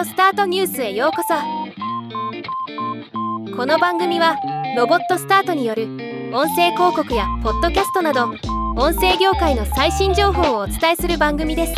オスタートニュースへようこそ。この番組はロボットスタートによる音声広告やポッドキャストなど音声業界の最新情報をお伝えする番組です。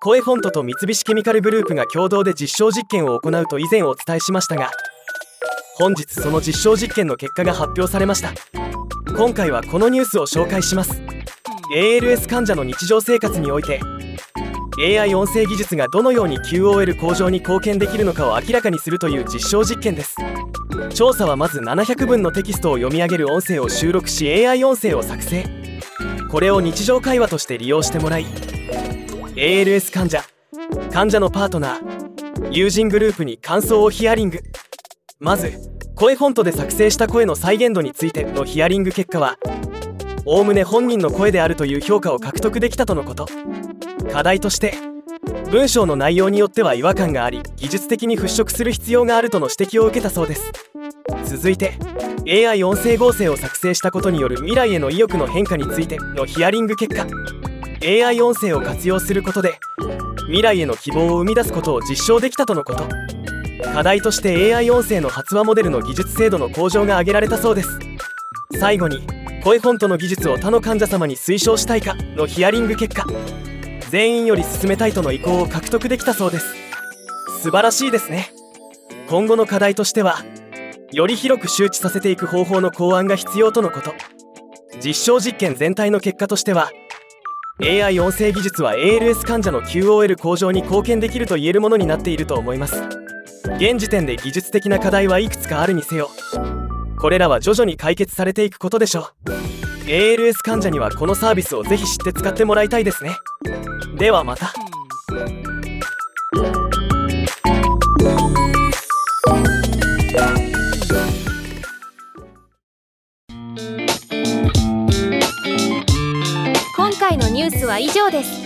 声フォントと三菱ケミカルグループが共同で実証実験を行うと以前お伝えしましたが本日その実証実験の結果が発表されました。今回はこのニュースを紹介します。ALS 患者の日常生活において AI 音声技術がどのように QOL 向上に貢献できるのかを明らかにするという実証実験です。調査はまず700分のテキストを読み上げる音声を収録し AI 音声を作成。これを日常会話として利用してもらい ALS 患者患者のパートナー友人グループに感想をヒアリング。まず声フォントで作成した声の再現度についてのヒアリング結果はおおむね本人の声であるという評価を獲得できたとのこと。課題として文章の内容によっては違和感があり技術的に払拭する必要があるとの指摘を受けたそうです。続いて AI 音声合成を作成したことによる未来への意欲の変化についてのヒアリング結果。AI 音声を活用することで未来への希望を生み出すことを実証できたとのこと。課題として AI 音声の発話モデルの技術精度の向上が挙げられたそうです。最後に声フォントの技術を他の患者様に推奨したいかのヒアリング結果。全員より進めたいとの意向を獲得できたそうです。素晴らしいですね。今後の課題としてはより広く周知させていく方法の考案が必要とのこと。実証実験全体の結果としては AI 音声技術は ALS 患者の QOL 向上に貢献できると言えるものになっていると思います。現時点で技術的な課題はいくつかあるにせよこれらは徐々に解決されていくことでしょう。ALS 患者にはこのサービスをぜひ知って使ってもらいたいですね。ではまた。今回のニュースは以上です。